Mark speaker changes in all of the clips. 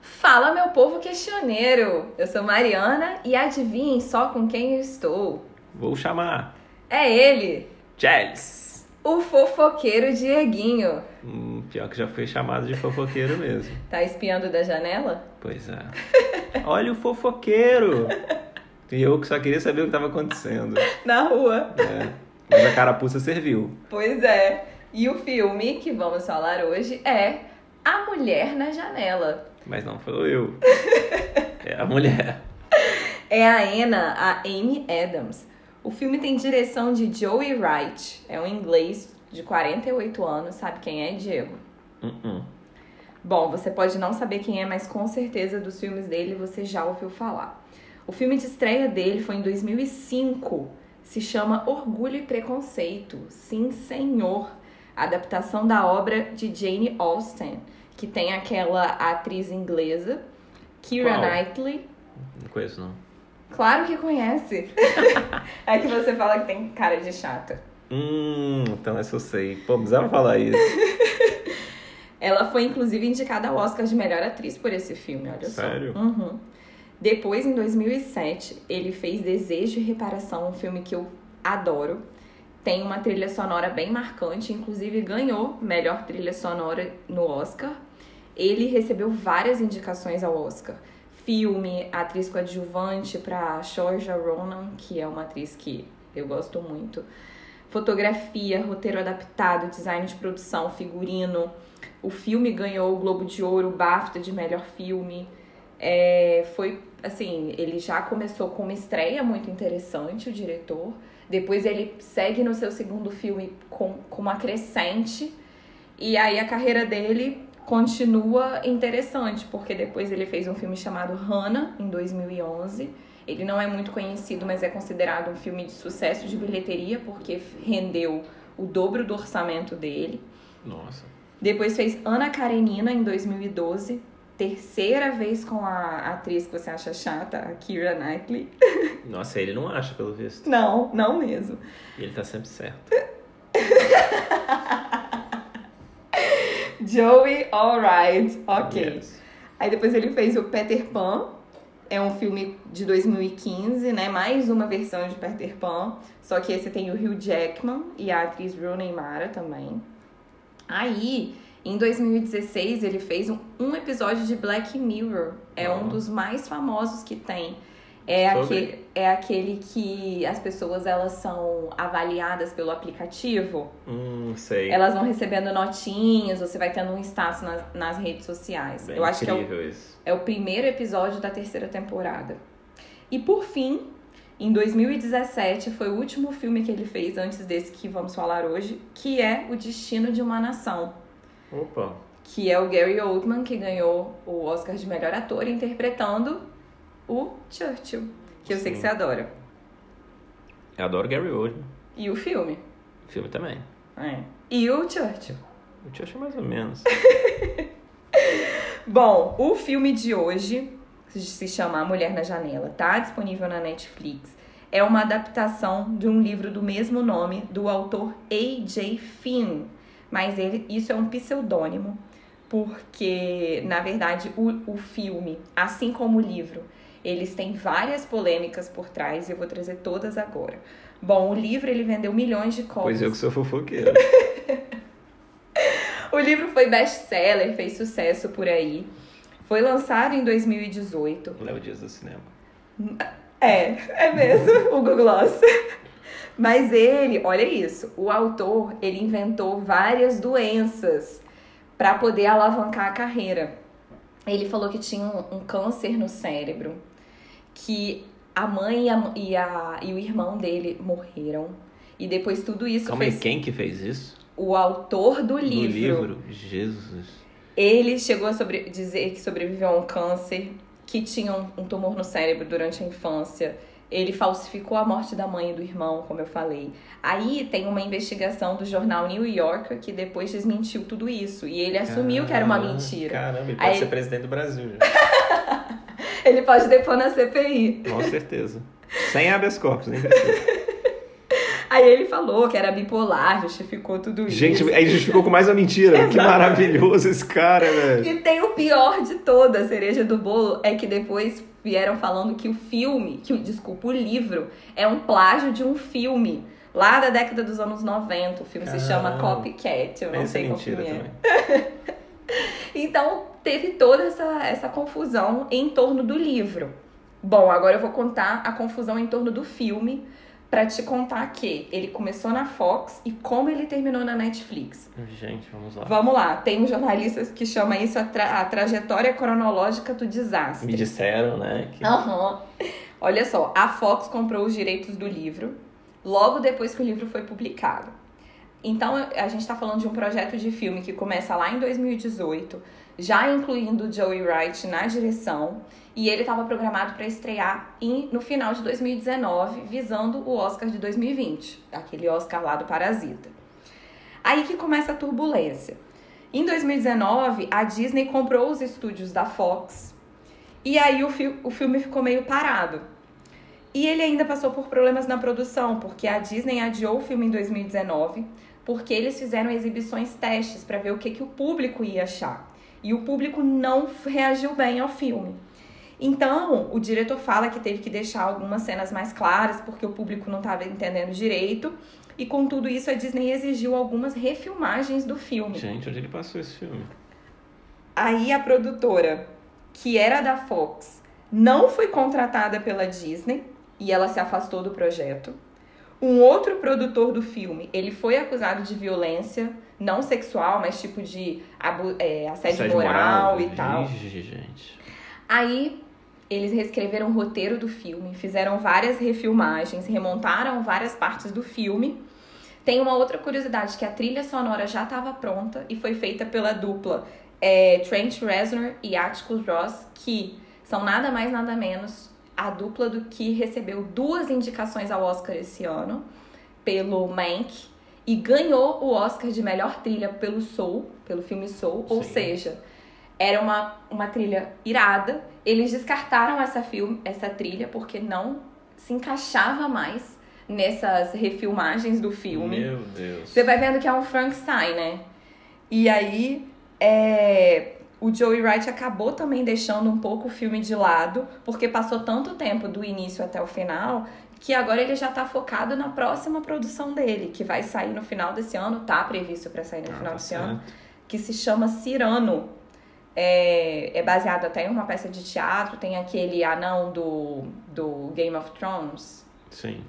Speaker 1: Fala, meu povo questioneiro! Eu sou Mariana e adivinhem só com quem eu estou.
Speaker 2: Vou chamar.
Speaker 1: É ele,
Speaker 2: Chels.
Speaker 1: o fofoqueiro Dieguinho.
Speaker 2: Hum, pior que já foi chamado de fofoqueiro mesmo.
Speaker 1: Tá espiando da janela?
Speaker 2: Pois é. Olha o fofoqueiro! E eu que só queria saber o que estava acontecendo.
Speaker 1: Na rua.
Speaker 2: É. Mas a carapuça serviu.
Speaker 1: Pois é. E o filme que vamos falar hoje é A Mulher na Janela.
Speaker 2: Mas não foi eu. É a mulher.
Speaker 1: É a Anna, a Amy Adams. O filme tem direção de Joey Wright. É um inglês de 48 anos. Sabe quem é, Diego?
Speaker 2: Uh-uh.
Speaker 1: Bom, você pode não saber quem é, mas com certeza dos filmes dele você já ouviu falar. O filme de estreia dele foi em 2005. Se chama Orgulho e Preconceito. Sim, senhor. Adaptação da obra de Jane Austen, que tem aquela atriz inglesa, Keira
Speaker 2: Qual?
Speaker 1: Knightley.
Speaker 2: Não conheço, não.
Speaker 1: Claro que conhece. é que você fala que tem cara de chata.
Speaker 2: Hum, então essa eu sei. Pô, precisava falar isso.
Speaker 1: Ela foi inclusive indicada ao Oscar de melhor atriz por esse filme, olha
Speaker 2: Sério?
Speaker 1: só. Uhum. Depois, em 2007, ele fez Desejo e Reparação, um filme que eu adoro. Tem uma trilha sonora bem marcante, inclusive ganhou melhor trilha sonora no Oscar. Ele recebeu várias indicações ao Oscar. Filme, atriz coadjuvante para Saoirse Ronan, que é uma atriz que eu gosto muito. Fotografia, roteiro adaptado, design de produção, figurino. O filme ganhou o Globo de Ouro, o BAFTA de melhor filme. É, foi assim, ele já começou com uma estreia muito interessante, o diretor. Depois ele segue no seu segundo filme com, com uma crescente. E aí a carreira dele continua interessante, porque depois ele fez um filme chamado Hannah, em 2011. Ele não é muito conhecido, mas é considerado um filme de sucesso de bilheteria, porque rendeu o dobro do orçamento dele.
Speaker 2: Nossa.
Speaker 1: Depois fez Ana Karenina em 2012. Terceira vez com a atriz que você acha chata, a Keira Knightley.
Speaker 2: Nossa, ele não acha, pelo visto.
Speaker 1: Não, não mesmo.
Speaker 2: E ele tá sempre certo.
Speaker 1: Joey Alright, ok.
Speaker 2: Yes.
Speaker 1: Aí depois ele fez o Peter Pan. É um filme de 2015, né? Mais uma versão de Peter Pan. Só que esse tem o Hugh Jackman e a atriz Rooney Mara também. Aí, em 2016, ele fez um, um episódio de Black Mirror. É um
Speaker 2: Ah.
Speaker 1: dos mais famosos que tem. É
Speaker 2: Sobre?
Speaker 1: aquele, é aquele que as pessoas elas são avaliadas pelo aplicativo.
Speaker 2: Hum, sei.
Speaker 1: Elas vão recebendo notinhas, você vai tendo um status nas, nas redes sociais.
Speaker 2: Bem
Speaker 1: Eu acho que é o,
Speaker 2: isso.
Speaker 1: é o primeiro episódio da terceira temporada. E por fim, em 2017, foi o último filme que ele fez antes desse que vamos falar hoje, que é O Destino de uma Nação.
Speaker 2: Opa.
Speaker 1: Que é o Gary Oldman, que ganhou o Oscar de melhor ator interpretando o Churchill, que eu sei que você adora.
Speaker 2: Eu adoro Gary Oldman.
Speaker 1: E o filme.
Speaker 2: O filme também.
Speaker 1: É. E o Churchill.
Speaker 2: Eu te acho mais ou menos.
Speaker 1: Bom, o filme de hoje se chama A Mulher na Janela, tá disponível na Netflix. É uma adaptação de um livro do mesmo nome do autor A.J. Finn, mas ele, isso é um pseudônimo, porque na verdade o, o filme, assim como o livro, eles têm várias polêmicas por trás e eu vou trazer todas agora. Bom, o livro ele vendeu milhões de cópias.
Speaker 2: pois eu que sou fofoqueiro.
Speaker 1: O livro foi best-seller, fez sucesso por aí. Foi lançado em 2018.
Speaker 2: Léo Dias do cinema.
Speaker 1: É, é mesmo, o Google Gloss. Mas ele, olha isso, o autor, ele inventou várias doenças para poder alavancar a carreira. Ele falou que tinha um, um câncer no cérebro, que a mãe e, a, e, a- e o irmão dele morreram. E depois tudo isso
Speaker 2: Calma aí,
Speaker 1: fez
Speaker 2: quem que fez isso?
Speaker 1: o autor do
Speaker 2: No
Speaker 1: livro.
Speaker 2: livro? Jesus.
Speaker 1: Ele chegou a sobre- dizer que sobreviveu a um câncer, que tinha um, um tumor no cérebro durante a infância. Ele falsificou a morte da mãe e do irmão, como eu falei. Aí tem uma investigação do jornal New Yorker que depois desmentiu tudo isso. E ele assumiu que era uma
Speaker 2: Caramba,
Speaker 1: mentira.
Speaker 2: Caramba, ele
Speaker 1: Aí-
Speaker 2: pode ser presidente do Brasil já.
Speaker 1: Ele pode depor na CPI.
Speaker 2: Com certeza. Sem habeas corpus, nem precisa.
Speaker 1: Aí ele falou que era bipolar, justificou tudo isso.
Speaker 2: Gente, aí justificou com mais uma mentira. que maravilhoso esse cara, velho.
Speaker 1: E tem o pior de toda a cereja do bolo, é que depois vieram falando que o filme, que o desculpa, o livro, é um plágio de um filme lá da década dos anos 90. O filme se chama
Speaker 2: Caramba.
Speaker 1: Copycat, eu não
Speaker 2: Essa é
Speaker 1: sei qual filme é. Então, teve toda essa, essa confusão em torno do livro. Bom, agora eu vou contar a confusão em torno do filme pra te contar que ele começou na Fox e como ele terminou na Netflix.
Speaker 2: Gente, vamos lá.
Speaker 1: Vamos lá, tem um jornalista que chama isso a, tra- a trajetória cronológica do desastre.
Speaker 2: Me disseram, né? Que...
Speaker 1: Aham. Olha só, a Fox comprou os direitos do livro logo depois que o livro foi publicado. Então, a gente está falando de um projeto de filme que começa lá em 2018, já incluindo o Joey Wright na direção, e ele estava programado para estrear em- no final de 2019, visando o Oscar de 2020, aquele Oscar lá do Parasita. Aí que começa a turbulência. Em 2019, a Disney comprou os estúdios da Fox e aí o, fi- o filme ficou meio parado. E ele ainda passou por problemas na produção, porque a Disney adiou o filme em 2019, porque eles fizeram exibições testes para ver o que, que o público ia achar. E o público não reagiu bem ao filme. Então, o diretor fala que teve que deixar algumas cenas mais claras, porque o público não estava entendendo direito. E com tudo isso, a Disney exigiu algumas refilmagens do filme.
Speaker 2: Gente, onde ele passou esse filme?
Speaker 1: Aí a produtora, que era da Fox, não foi contratada pela Disney e ela se afastou do projeto. Um outro produtor do filme, ele foi acusado de violência, não sexual, mas tipo de é, assédio, moral, e tal.
Speaker 2: Gente.
Speaker 1: Aí eles reescreveram o roteiro do filme, fizeram várias refilmagens, remontaram várias partes do filme. Tem uma outra curiosidade, que a trilha sonora já estava pronta e foi feita pela dupla é, Trent Reznor e Atticus Ross, que são nada mais nada menos a dupla do que recebeu duas indicações ao Oscar esse ano, pelo Mank, e ganhou o Oscar de melhor trilha pelo Soul, pelo filme Soul, ou
Speaker 2: Sim.
Speaker 1: seja, era uma, uma trilha irada. Eles descartaram essa, film, essa trilha porque não se encaixava mais nessas refilmagens do filme.
Speaker 2: Meu Deus.
Speaker 1: Você vai vendo que é um Frankenstein, né? E aí, é, o Joey Wright acabou também deixando um pouco o filme de lado, porque passou tanto tempo do início até o final, que agora ele já tá focado na próxima produção dele, que vai sair no final desse ano, tá previsto para sair no
Speaker 2: Ah,
Speaker 1: final
Speaker 2: tá
Speaker 1: desse ano,
Speaker 2: certo.
Speaker 1: que se chama Cirano. É, é baseado até em uma peça de teatro, tem aquele anão do, do Game of Thrones.
Speaker 2: Sim.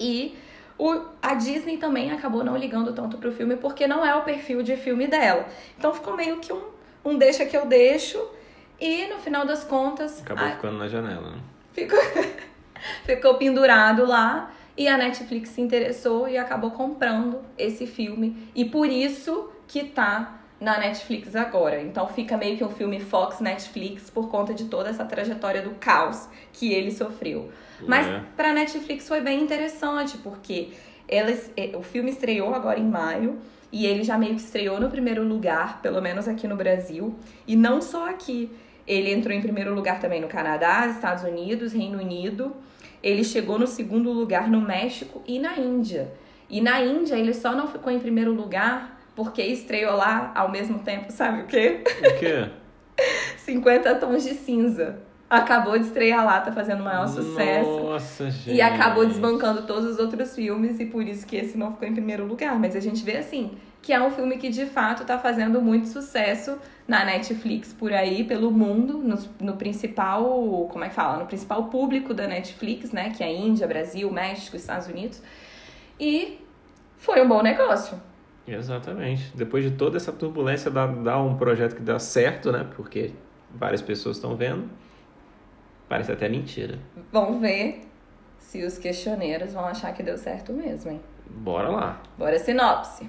Speaker 1: E o, a Disney também acabou não ligando tanto pro filme porque não é o perfil de filme dela. Então ficou meio que um, um deixa que eu deixo. E no final das contas,
Speaker 2: Acabou
Speaker 1: a-
Speaker 2: ficando na janela, né?
Speaker 1: ficou, ficou pendurado lá. E a Netflix se interessou e acabou comprando esse filme. E por isso que tá na Netflix agora. Então fica meio que um filme Fox Netflix por conta de toda essa trajetória do caos que ele sofreu. Mas
Speaker 2: É.
Speaker 1: pra Netflix foi bem interessante, porque eles, eh, o filme estreou agora em maio e ele já meio que estreou no primeiro lugar, pelo menos aqui no Brasil. E não só aqui. Ele entrou em primeiro lugar também no Canadá, Estados Unidos, Reino Unido. Ele chegou no segundo lugar no México e na Índia. E na Índia ele só não ficou em primeiro lugar porque estreou lá ao mesmo tempo, sabe o quê?
Speaker 2: O quê?
Speaker 1: 50 tons de cinza. Acabou de estrear lá, tá fazendo o maior sucesso.
Speaker 2: Nossa, gente.
Speaker 1: E acabou desbancando todos os outros filmes e por isso que esse não ficou em primeiro lugar. Mas a gente vê assim, que é um filme que de fato tá fazendo muito sucesso na Netflix por aí, pelo mundo, no, no principal, como é que fala? No principal público da Netflix, né? Que é a Índia, Brasil, México, Estados Unidos. E foi um bom negócio.
Speaker 2: Exatamente. Depois de toda essa turbulência, dá, dá um projeto que dá certo, né? Porque várias pessoas estão vendo. Parece até mentira.
Speaker 1: Vamos ver se os questioneiros vão achar que deu certo mesmo, hein?
Speaker 2: Bora lá.
Speaker 1: Bora sinopse.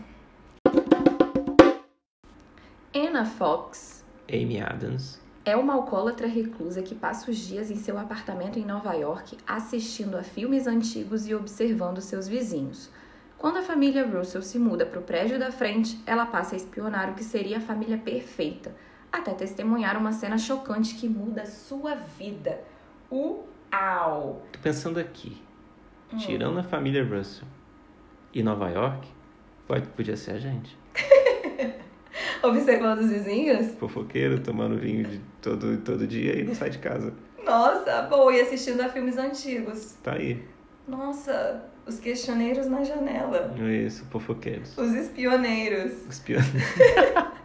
Speaker 1: Anna Fox
Speaker 2: Amy Adams.
Speaker 1: é uma alcoólatra reclusa que passa os dias em seu apartamento em Nova York assistindo a filmes antigos e observando seus vizinhos. Quando a família Russell se muda para o prédio da frente, ela passa a espionar o que seria a família perfeita, até testemunhar uma cena chocante que muda sua vida. Uau!
Speaker 2: Tô pensando aqui.
Speaker 1: Hum.
Speaker 2: Tirando a família Russell. E Nova York? Pode, podia ser a gente.
Speaker 1: Observando os vizinhos?
Speaker 2: Fofoqueiro, tomando vinho de todo, todo dia e não sai de casa.
Speaker 1: Nossa, boa, e assistindo a filmes antigos.
Speaker 2: Tá aí.
Speaker 1: Nossa, os questioneiros na janela.
Speaker 2: Isso, fofoqueiros.
Speaker 1: Os espioneiros.
Speaker 2: Os pioneiros.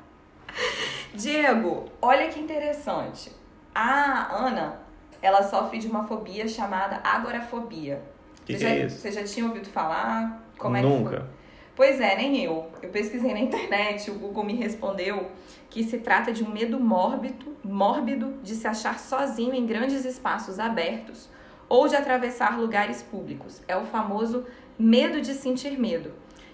Speaker 1: Diego, olha que interessante. A Ana, ela sofre de uma fobia chamada agorafobia.
Speaker 2: Que,
Speaker 1: você
Speaker 2: que
Speaker 1: já,
Speaker 2: é isso?
Speaker 1: Você já tinha ouvido falar? Como é
Speaker 2: Nunca.
Speaker 1: que foi? Pois é, nem eu. Eu pesquisei na internet, o Google me respondeu que se trata de um medo mórbido, mórbido de se achar sozinho em grandes espaços abertos ou de atravessar lugares públicos. É o famoso medo de sentir medo.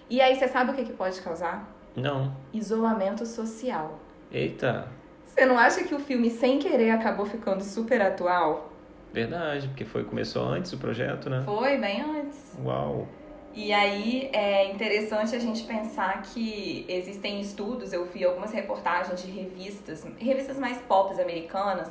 Speaker 1: E aí, você sabe o que, que pode causar?
Speaker 2: Não.
Speaker 1: Isolamento social.
Speaker 2: Eita,
Speaker 1: Você não acha que o filme, sem querer, acabou ficando super atual?
Speaker 2: verdade, porque foi, começou antes o projeto, né?
Speaker 1: Foi, bem antes.
Speaker 2: Uau.
Speaker 1: E aí é interessante a gente pensar que existem estudos, eu vi algumas reportagens de revistas, revistas mais pop americanas,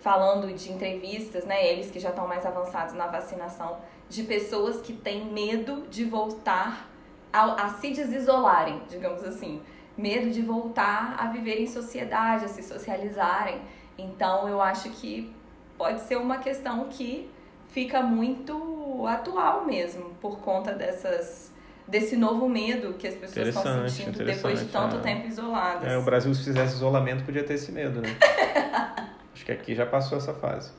Speaker 1: falando de entrevistas, né? Eles que já estão mais avançados na vacinação, de pessoas que têm medo de voltar a, a se desisolarem, digamos assim. Medo de voltar a viver em sociedade, a se socializarem. Então eu acho que pode ser uma questão que fica muito atual mesmo, por conta dessas desse novo medo que as pessoas estão sentindo depois de tanto
Speaker 2: é.
Speaker 1: tempo isoladas.
Speaker 2: É, o Brasil, se fizesse isolamento, podia ter esse medo, né? Acho que aqui já passou essa fase.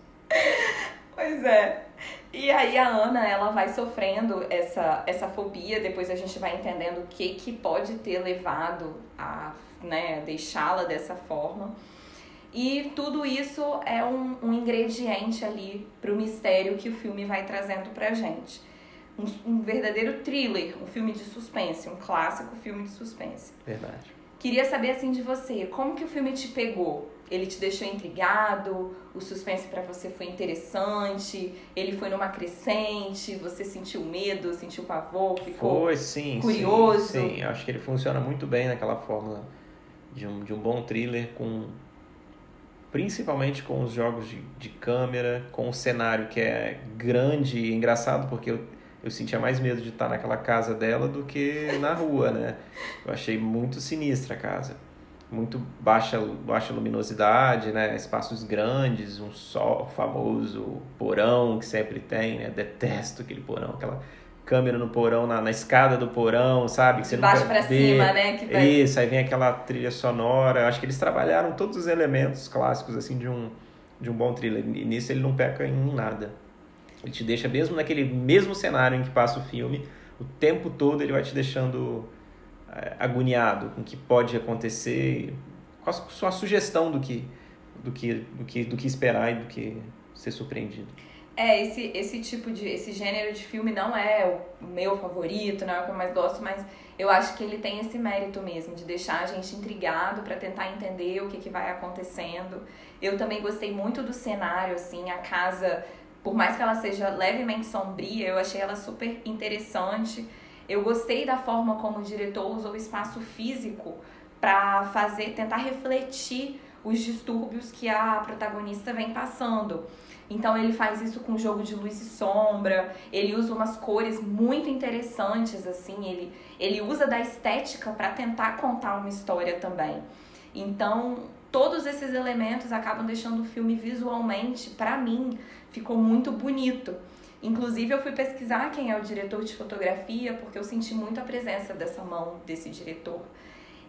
Speaker 1: Pois é. E aí a Ana, ela vai sofrendo essa, essa fobia, depois a gente vai entendendo o que, que pode ter levado a né, deixá-la dessa forma. E tudo isso é um, um ingrediente ali pro mistério que o filme vai trazendo pra gente. Um, um verdadeiro thriller, um filme de suspense, um clássico filme de suspense.
Speaker 2: Verdade.
Speaker 1: Queria saber assim de você, como que o filme te pegou? Ele te deixou intrigado? O suspense pra você foi interessante? Ele foi numa crescente? Você sentiu medo, sentiu pavor, ficou
Speaker 2: Foi, sim.
Speaker 1: curioso?
Speaker 2: Sim, sim. Acho que ele funciona muito bem naquela fórmula de um, de um bom thriller com... Principalmente com os jogos de, de câmera, com o cenário que é grande e engraçado, porque eu, eu sentia mais medo de estar naquela casa dela do que na rua, né? Eu achei muito sinistra a casa. Muito baixa, baixa luminosidade, né? Espaços grandes, um sol famoso, porão que sempre tem, né? Detesto aquele porão, aquela câmera no porão, na, na escada do porão, sabe? Que você
Speaker 1: de baixo pra
Speaker 2: vê.
Speaker 1: cima, né? Que vai...
Speaker 2: Isso, aí vem aquela trilha sonora. Acho que eles trabalharam todos os elementos clássicos assim de um, de um bom thriller. E nisso ele não peca em nada. Ele te deixa mesmo naquele mesmo cenário em que passa o filme, o tempo todo ele vai te deixando eh, agoniado com o que pode acontecer, com a sua sugestão do que, do que, do que, do que esperar e do que ser surpreendido.
Speaker 1: É, esse, esse tipo de. Esse gênero de filme não é o meu favorito, não é o que eu mais gosto, mas eu acho que ele tem esse mérito mesmo, de deixar a gente intrigado para tentar entender o que, que vai acontecendo. Eu também gostei muito do cenário, assim, a casa, por mais que ela seja levemente sombria, eu achei ela super interessante. Eu gostei da forma como o diretor usou o espaço físico para fazer, tentar refletir os distúrbios que a protagonista vem passando. Então ele faz isso com jogo de luz e sombra, ele usa umas cores muito interessantes assim, ele ele usa da estética para tentar contar uma história também. Então, todos esses elementos acabam deixando o filme visualmente, para mim, ficou muito bonito. Inclusive, eu fui pesquisar quem é o diretor de fotografia, porque eu senti muito a presença dessa mão desse diretor.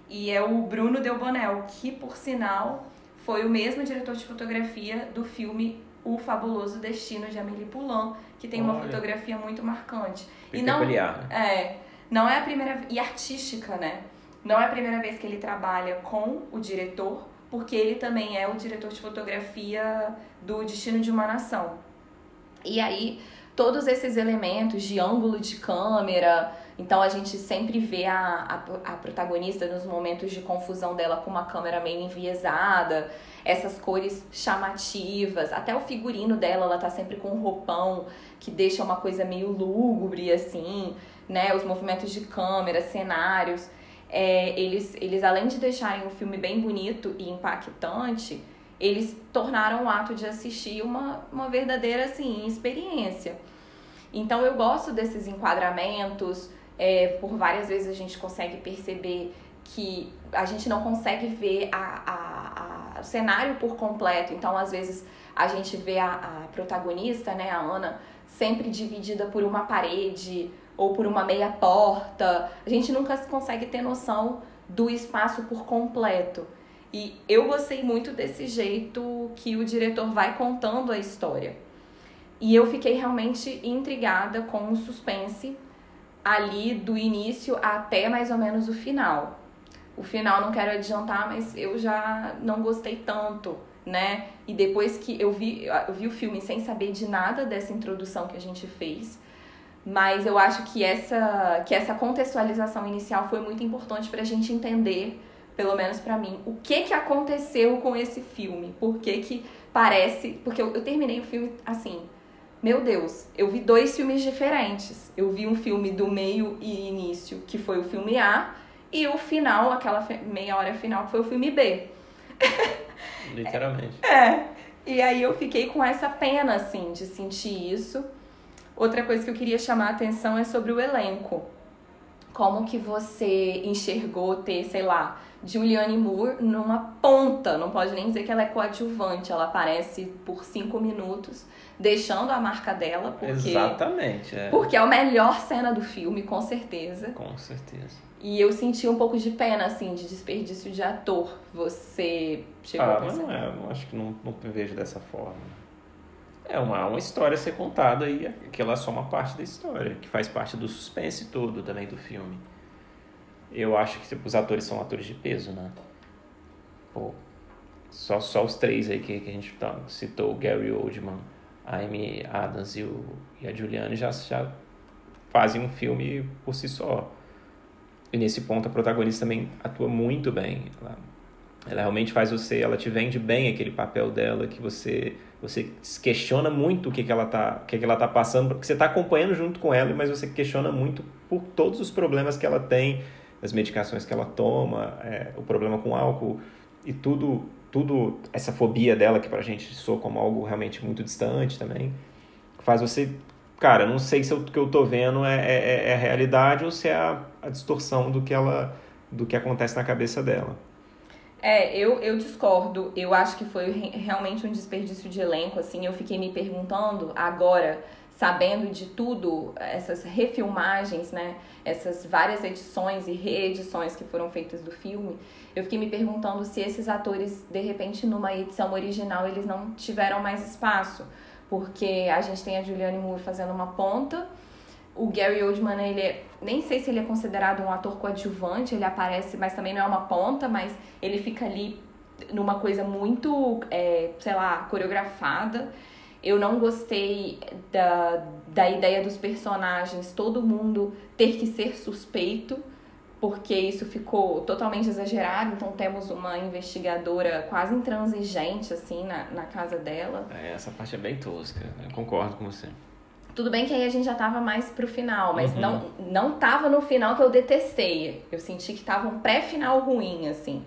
Speaker 1: E é o Bruno Delbonel, que, por sinal, foi o mesmo diretor de fotografia do filme O Fabuloso Destino de Amélie Poulain, que tem uma
Speaker 2: Olha.
Speaker 1: fotografia muito marcante.
Speaker 2: Bem peculiar, né?
Speaker 1: É, não é a primeira e artística, né? Não é a primeira vez que ele trabalha com o diretor, porque ele também é o diretor de fotografia do Destino de uma Nação. E aí, todos esses elementos de ângulo de câmera, então a gente sempre vê a, a, a protagonista nos momentos de confusão dela com uma câmera meio enviesada, essas cores chamativas, até o figurino dela, ela tá sempre com um roupão que deixa uma coisa meio lúgubre, assim, né? Os movimentos de câmera, cenários. É, eles, eles, além de deixarem o filme bem bonito e impactante, eles tornaram o ato de assistir uma, uma verdadeira assim, experiência. Então eu gosto desses enquadramentos, É, por várias vezes a gente consegue perceber que a gente não consegue ver a, a, a, o cenário por completo. Então, às vezes, a gente vê a, protagonista, né, a Ana, sempre dividida por uma parede ou por uma meia porta. A gente nunca consegue ter noção do espaço por completo. E eu gostei muito desse jeito que o diretor vai contando a história. E eu fiquei realmente intrigada com o suspense ali do início até mais ou menos o final. O final não quero adiantar, mas eu já não gostei tanto, né? E depois que eu vi, eu vi o filme sem saber de nada dessa introdução que a gente fez, mas eu acho que essa, que essa contextualização inicial foi muito importante para a gente entender, pelo menos para mim, o que, que aconteceu com esse filme. Por que, que parece. Porque eu, eu terminei o filme assim. Meu Deus, eu vi dois filmes diferentes. Eu vi um filme do meio e início, que foi o filme A, e o final, aquela meia hora final, que foi o filme B.
Speaker 2: Literalmente.
Speaker 1: é. E aí eu fiquei com essa pena, assim, de sentir isso. Outra coisa que eu queria chamar a atenção é sobre o elenco. Como que você enxergou ter, sei lá, Julianne Moore numa ponta, não pode nem dizer que ela é coadjuvante, ela aparece por cinco minutos, deixando a marca dela, porque...
Speaker 2: Exatamente, é.
Speaker 1: Porque é a melhor cena do filme, com certeza.
Speaker 2: Com certeza.
Speaker 1: E eu senti um pouco de pena, assim, de desperdício de ator. Você chegou
Speaker 2: ah,
Speaker 1: a pensar?
Speaker 2: Não, é, não acho que não, não vejo dessa forma. É uma, uma história a ser contada e aquela é só uma parte da história, que faz parte do suspense todo também do filme. Eu acho que tipo, os atores são atores de peso, né? Pô, só, só os três aí que, que a gente tá, citou, o Gary Oldman, a Amy Adams e, o, e a Juliane já, já fazem um filme por si só. E nesse ponto a protagonista também atua muito bem. Ela, ela realmente faz você, ela te vende bem aquele papel dela que você você questiona muito o que, que ela tá, o que, que ela tá passando, porque você está acompanhando junto com ela, mas você questiona muito por todos os problemas que ela tem, as medicações que ela toma, é, o problema com álcool e tudo, tudo essa fobia dela que pra gente soa como algo realmente muito distante também, faz você, cara, não sei se o que eu tô vendo é, é, é a realidade ou se é a, a distorção do que ela, do que acontece na cabeça dela.
Speaker 1: É, eu, eu discordo. Eu acho que foi realmente um desperdício de elenco, assim. Eu fiquei me perguntando agora, sabendo de tudo, essas refilmagens, né? Essas várias edições e reedições que foram feitas do filme. Eu fiquei me perguntando se esses atores, de repente, numa edição original, eles não tiveram mais espaço. Porque a gente tem a Julianne Moore fazendo uma ponta o Gary Oldman, ele é, nem sei se ele é considerado um ator coadjuvante, ele aparece, mas também não é uma ponta, mas ele fica ali numa coisa muito, é, sei lá, coreografada. Eu não gostei da, da ideia dos personagens, todo mundo ter que ser suspeito, porque isso ficou totalmente exagerado. Então temos uma investigadora quase intransigente, assim, na, na casa dela.
Speaker 2: É, essa parte é bem tosca, eu concordo com você.
Speaker 1: Tudo bem que aí a gente já tava mais pro final, mas uhum. não, não tava no final que eu detestei. Eu senti que tava um pré-final ruim, assim.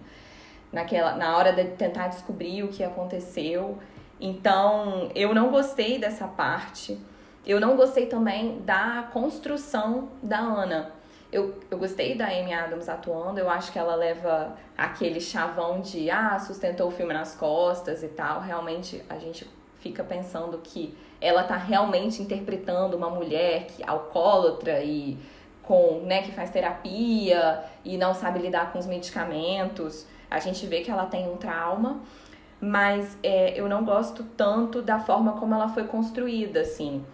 Speaker 1: Naquela, na hora de tentar descobrir o que aconteceu. Então, eu não gostei dessa parte. Eu não gostei também da construção da Ana. Eu, eu gostei da Amy Adams atuando, eu acho que ela leva aquele chavão de ah, sustentou o filme nas costas e tal. Realmente a gente fica pensando que ela tá realmente interpretando uma mulher que alcoólatra e com, né, que faz terapia e não sabe lidar com os medicamentos. A gente vê que ela tem um trauma, mas é, eu não gosto tanto da forma como ela foi construída, assim.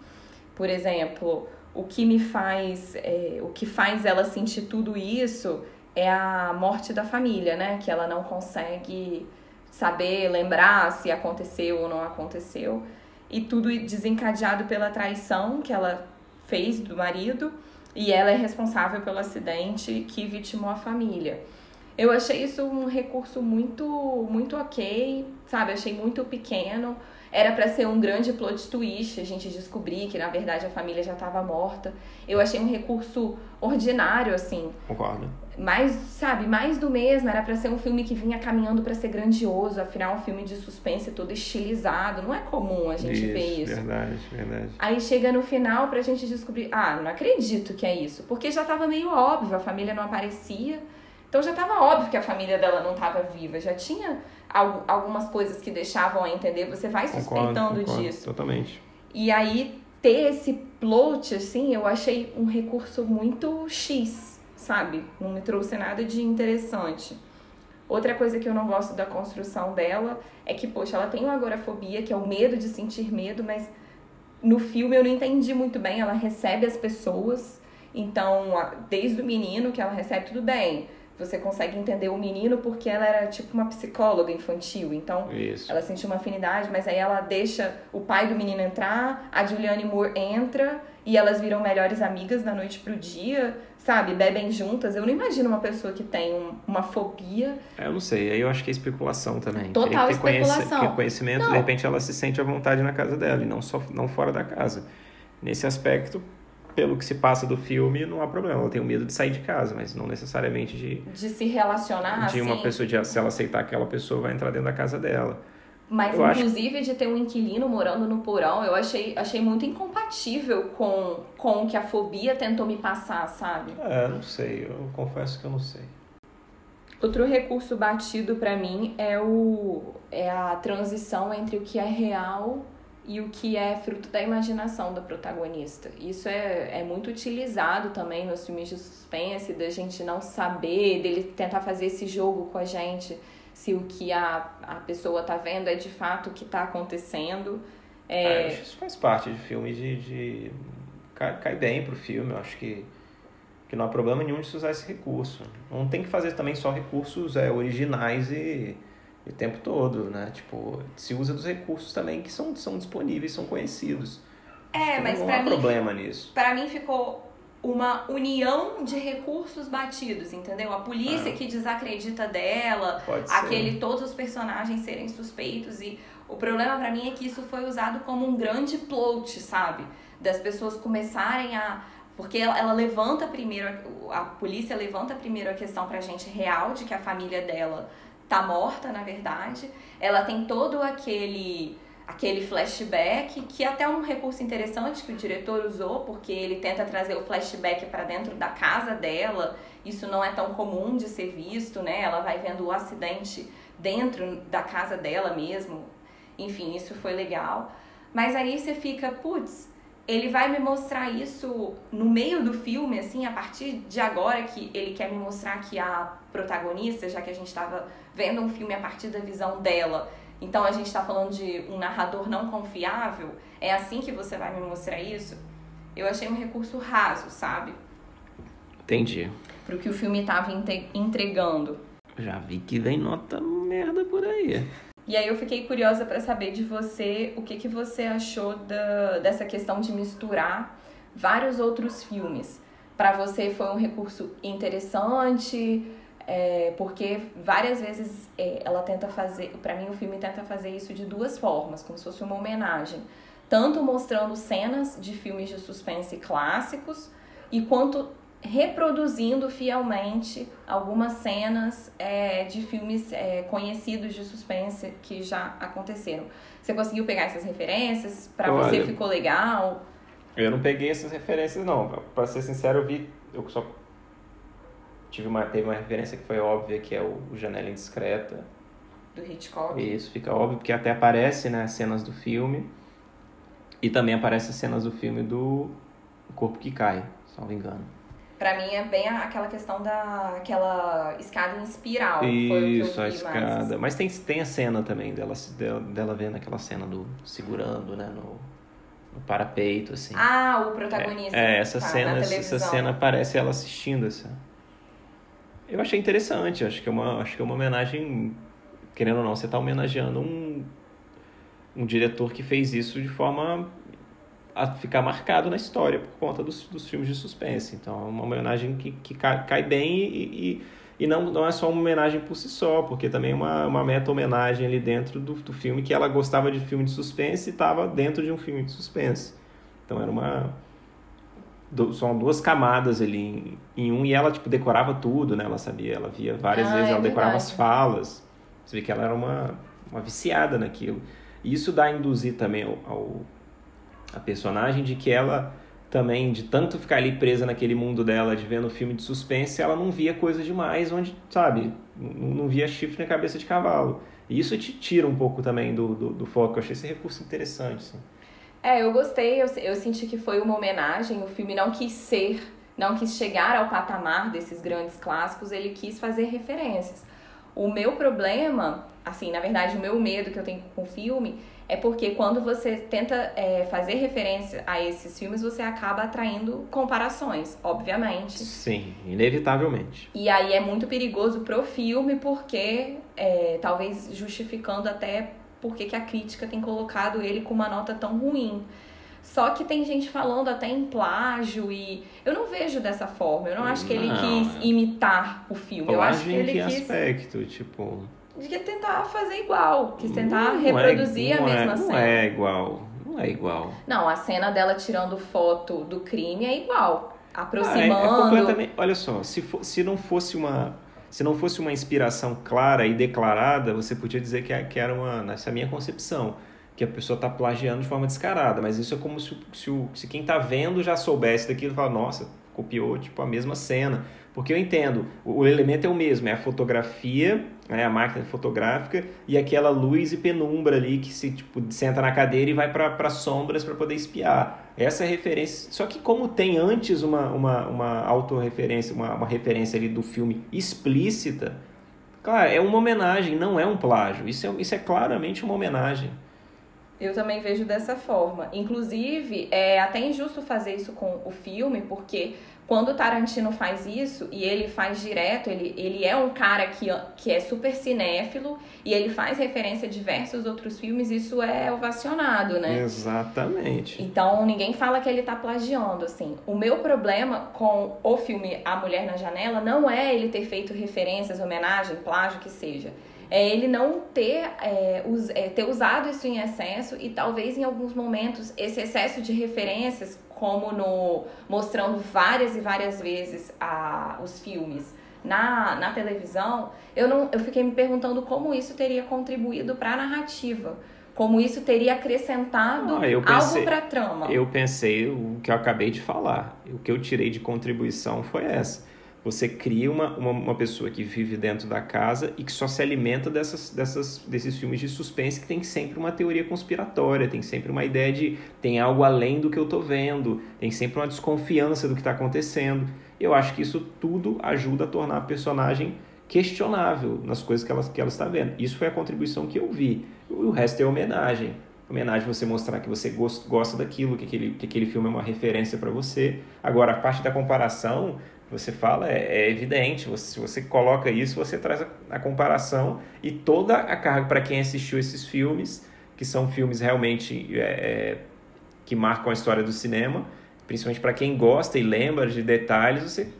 Speaker 1: Por exemplo, o que me faz, é, o que faz ela sentir tudo isso é a morte da família, né? Que ela não consegue saber, lembrar se aconteceu ou não aconteceu e tudo desencadeado pela traição que ela fez do marido e ela é responsável pelo acidente que vitimou a família. Eu achei isso um recurso muito, muito ok, sabe? Achei muito pequeno. Era para ser um grande plot twist, a gente descobrir que na verdade a família já estava morta. Eu achei um recurso ordinário assim.
Speaker 2: Concordo.
Speaker 1: Mais, sabe, mais do mesmo, era para ser um filme que vinha caminhando para ser grandioso, afinal um filme de suspense todo estilizado, não é comum a gente
Speaker 2: isso,
Speaker 1: ver isso.
Speaker 2: Verdade, verdade.
Speaker 1: Aí chega no final pra gente descobrir, ah, não acredito que é isso, porque já tava meio óbvio, a família não aparecia. Então já tava óbvio que a família dela não tava viva, já tinha algumas coisas que deixavam a entender, você vai suspeitando
Speaker 2: concordo, concordo,
Speaker 1: disso.
Speaker 2: Totalmente.
Speaker 1: E aí ter esse plot, assim, eu achei um recurso muito X, sabe? Não me trouxe nada de interessante. Outra coisa que eu não gosto da construção dela é que, poxa, ela tem uma agorafobia, que é o medo de sentir medo, mas no filme eu não entendi muito bem. Ela recebe as pessoas, então, desde o menino que ela recebe, tudo bem você consegue entender o menino porque ela era tipo uma psicóloga infantil. Então,
Speaker 2: Isso.
Speaker 1: ela sentiu uma afinidade, mas aí ela deixa o pai do menino entrar, a Julianne Moore entra e elas viram melhores amigas da noite pro dia, sabe? Bebem juntas. Eu não imagino uma pessoa que tem um, uma fobia.
Speaker 2: É, eu não sei, aí eu acho que é especulação também.
Speaker 1: Total
Speaker 2: ter
Speaker 1: especulação.
Speaker 2: Conhece, conhecimento,
Speaker 1: não.
Speaker 2: de repente ela se sente à vontade na casa dela e não só não fora da casa. Nesse aspecto, pelo que se passa do filme, não há problema. Ela tem o medo de sair de casa, mas não necessariamente de.
Speaker 1: De se relacionar,
Speaker 2: De uma
Speaker 1: assim.
Speaker 2: pessoa, de, se ela aceitar aquela pessoa, vai entrar dentro da casa dela.
Speaker 1: Mas,
Speaker 2: Eu acho-
Speaker 1: inclusive, de ter um inquilino morando no porão, eu achei, achei muito incompatível com, com o que a fobia tentou me passar, sabe?
Speaker 2: É, não sei, eu confesso que eu não sei.
Speaker 1: Outro recurso batido pra mim é, o, é a transição entre o que é real e o que é fruto da imaginação da protagonista. Isso é, é muito utilizado também nos filmes de suspense, da gente não saber, dele tentar fazer esse jogo com a gente, se o que a, a pessoa tá vendo é de fato o que tá acontecendo.
Speaker 2: É,
Speaker 1: É,
Speaker 2: isso faz parte de filme de. de... Cai, cai bem pro filme, eu acho que, que não há problema nenhum de se usar esse recurso. Não tem que fazer também só recursos é, originais e o tempo todo, né? Tipo, se usa dos recursos também que são, são disponíveis, são conhecidos.
Speaker 1: É,
Speaker 2: Então,
Speaker 1: mas
Speaker 2: não
Speaker 1: pra
Speaker 2: há
Speaker 1: mim-
Speaker 2: problema nisso.
Speaker 1: Para mim ficou uma união de recursos batidos, entendeu? A polícia
Speaker 2: Ah.
Speaker 1: que desacredita dela, aquele todos os personagens serem suspeitos e o problema pra mim é que isso foi usado como um grande plot, sabe? Das pessoas começarem a porque ela, ela levanta primeiro a, a polícia levanta primeiro a questão pra gente real de que a família dela tá morta, na verdade. Ela tem todo aquele aquele flashback, que até é um recurso interessante que o diretor usou, porque ele tenta trazer o flashback para dentro da casa dela. Isso não é tão comum de ser visto, né? Ela vai vendo o acidente dentro da casa dela mesmo. Enfim, isso foi legal. Mas aí você fica, putz, ele vai me mostrar isso no meio do filme, assim, a partir de agora que ele quer me mostrar que a protagonista, já que a gente estava vendo um filme a partir da visão dela, então a gente está falando de um narrador não confiável, é assim que você vai me mostrar isso? Eu achei um recurso raso, sabe?
Speaker 2: Entendi.
Speaker 1: Pro que o filme estava entregando.
Speaker 2: Já vi que vem nota merda por aí.
Speaker 1: E aí eu fiquei curiosa para saber de você o que, que você achou da, dessa questão de misturar vários outros filmes. Para você foi um recurso interessante, é, porque várias vezes é, ela tenta fazer, para mim o filme tenta fazer isso de duas formas, como se fosse uma homenagem, tanto mostrando cenas de filmes de suspense clássicos e quanto reproduzindo fielmente algumas cenas é, de filmes é, conhecidos de suspense que já aconteceram. Você conseguiu pegar essas referências? Para você ficou legal?
Speaker 2: Eu não peguei essas referências, não. Pra ser sincero, eu vi. Eu só tive uma, teve uma referência que foi óbvia, que é o, o Janela Indiscreta.
Speaker 1: Do Hitchcock?
Speaker 2: Isso, fica óbvio, porque até aparece né, cenas do filme. E também aparece cenas do filme do O Corpo que Cai, se não me engano.
Speaker 1: Pra mim é bem aquela questão da aquela escada em espiral.
Speaker 2: Isso, a escada.
Speaker 1: mais.
Speaker 2: Mas tem, tem a cena também dela, dela, vendo aquela cena do segurando, né, no, no parapeito, assim.
Speaker 1: Ah, o protagonista.
Speaker 2: É, essa
Speaker 1: tá,
Speaker 2: cena,
Speaker 1: na
Speaker 2: essa cena parece ela assistindo essa. Eu achei interessante, acho que é uma, acho que é uma homenagem, querendo ou não, você está homenageando um, um diretor que fez isso de forma a ficar marcado na história por conta dos, dos filmes de suspense. Então é uma homenagem que, que cai, cai bem e, e, E não, não é só uma homenagem por si só, porque também é uma, uma meta-homenagem ali dentro do, do filme, que ela gostava de filme de suspense e estava dentro de um filme de suspense. Então era uma. São duas camadas ali em, em, um, e ela, tipo, decorava tudo, né? Ela sabia, ela via várias ah, vezes, é ela decorava as falas. Você vê que ela era uma, uma viciada naquilo. E isso dá a induzir também ao, ao a personagem de que ela também, de tanto ficar ali presa naquele mundo dela, de vendo filme de suspense, ela não via coisa demais, onde, sabe, não via chifre na cabeça de cavalo. E isso te tira um pouco também do, do, do foco. Eu achei esse recurso interessante. Assim.
Speaker 1: É, eu gostei, eu, eu senti que foi uma homenagem. O filme não quis ser, não quis chegar ao patamar desses grandes clássicos, ele quis fazer referências. O meu problema, assim, na verdade, o meu medo que eu tenho com o filme é porque quando você tenta é, fazer referência a esses filmes, você acaba atraindo comparações, obviamente.
Speaker 2: Sim, inevitavelmente.
Speaker 1: E aí é muito perigoso pro filme, porque é, talvez justificando até porque que a crítica tem colocado ele com uma nota tão ruim. Só que tem gente falando até em plágio e eu não vejo dessa forma. Eu não acho que ele não, quis imitar o filme.
Speaker 2: Plágio
Speaker 1: eu acho que ele
Speaker 2: em que
Speaker 1: quis
Speaker 2: aspecto, tipo
Speaker 1: de que tentar fazer igual, quis tentar não é reproduzir é, a mesma
Speaker 2: é,
Speaker 1: cena.
Speaker 2: Não é igual, não é igual.
Speaker 1: Não, a cena dela tirando foto do crime é igual, aproximando. Ah, é, é completamente.
Speaker 2: Olha só, se, for, se não fosse uma se não fosse uma inspiração clara e declarada, você podia dizer que, que era uma, nessa minha concepção, que a pessoa está plagiando de forma descarada. Mas isso é como se, se, se quem está vendo já soubesse daquilo e fala, nossa, copiou tipo a mesma cena. Porque eu entendo, o elemento é o mesmo, é a fotografia, né, a máquina fotográfica e aquela luz e penumbra ali que se tipo, senta na cadeira e vai para sombras para poder espiar. Essa é referência. Só que como tem antes uma, uma, uma autorreferência, uma, uma referência ali do filme explícita, claro, é uma homenagem, não é um plágio. Isso é, isso é claramente uma homenagem.
Speaker 1: Eu também vejo dessa forma. Inclusive, é até injusto fazer isso com o filme, porque quando o Tarantino faz isso, e ele faz direto, ele, ele é um cara que, que é super cinéfilo e ele faz referência a diversos outros filmes, isso é ovacionado, né?
Speaker 2: Exatamente.
Speaker 1: Então ninguém fala que ele tá plagiando, assim. O meu problema com o filme A Mulher na Janela não é ele ter feito referências, homenagem, plágio, que seja é ele não ter, é, us, é, ter usado isso em excesso e talvez em alguns momentos esse excesso de referências, como no mostrando várias e várias vezes a, os filmes na, na televisão, eu, não, eu fiquei me perguntando como isso teria contribuído para a narrativa como isso teria acrescentado ah, pensei, algo para a trama.
Speaker 2: Eu pensei o que eu acabei de falar. O que eu tirei de contribuição foi essa. Você cria uma, uma, uma, pessoa que vive dentro da casa e que só se alimenta dessas, dessas, desses filmes de suspense que tem sempre uma teoria conspiratória, tem sempre uma ideia de tem algo além do que eu estou vendo, tem sempre uma desconfiança do que está acontecendo. Eu acho que isso tudo ajuda a tornar a personagem questionável nas coisas que ela, que ela está vendo. Isso foi a contribuição que eu vi. O resto é homenagem. Homenagem você mostrar que você gosta daquilo, que aquele, que aquele filme é uma referência para você. Agora, a parte da comparação, você fala é, é evidente. Você, se você coloca isso, você traz a, a comparação e toda a carga para quem assistiu esses filmes, que são filmes realmente é, é, que marcam a história do cinema, principalmente para quem gosta e lembra de detalhes, você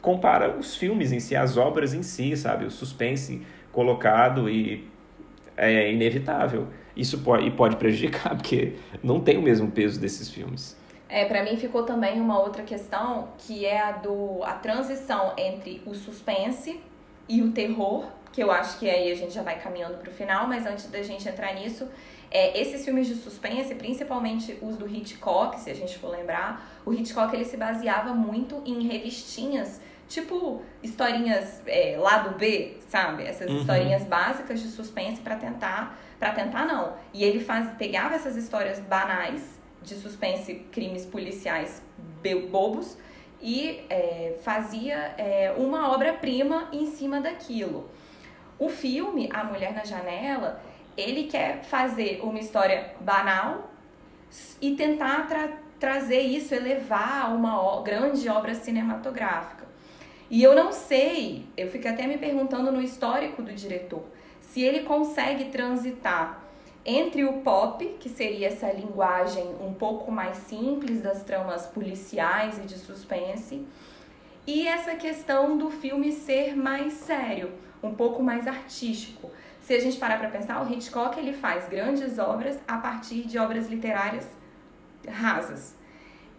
Speaker 2: compara os filmes em si, as obras em si, sabe? O suspense colocado e é inevitável. Isso pode, e pode prejudicar, porque não tem o mesmo peso desses filmes.
Speaker 1: É, para mim ficou também uma outra questão que é a do a transição entre o suspense e o terror, que eu acho que aí a gente já vai caminhando para o final, mas antes da gente entrar nisso, é, esses filmes de suspense, principalmente os do Hitchcock, se a gente for lembrar, o Hitchcock ele se baseava muito em revistinhas, tipo historinhas é, lado B, sabe? Essas uhum. historinhas básicas de suspense para tentar, para tentar não. E ele faz, pegava essas histórias banais de suspense, crimes policiais bobos e é, fazia é, uma obra-prima em cima daquilo. O filme A Mulher na Janela, ele quer fazer uma história banal e tentar tra trazer isso, elevar a uma grande obra cinematográfica. E eu não sei, eu fico até me perguntando no histórico do diretor, se ele consegue transitar entre o pop, que seria essa linguagem um pouco mais simples das tramas policiais e de suspense, e essa questão do filme ser mais sério, um pouco mais artístico. Se a gente parar para pensar, o Hitchcock ele faz grandes obras a partir de obras literárias rasas.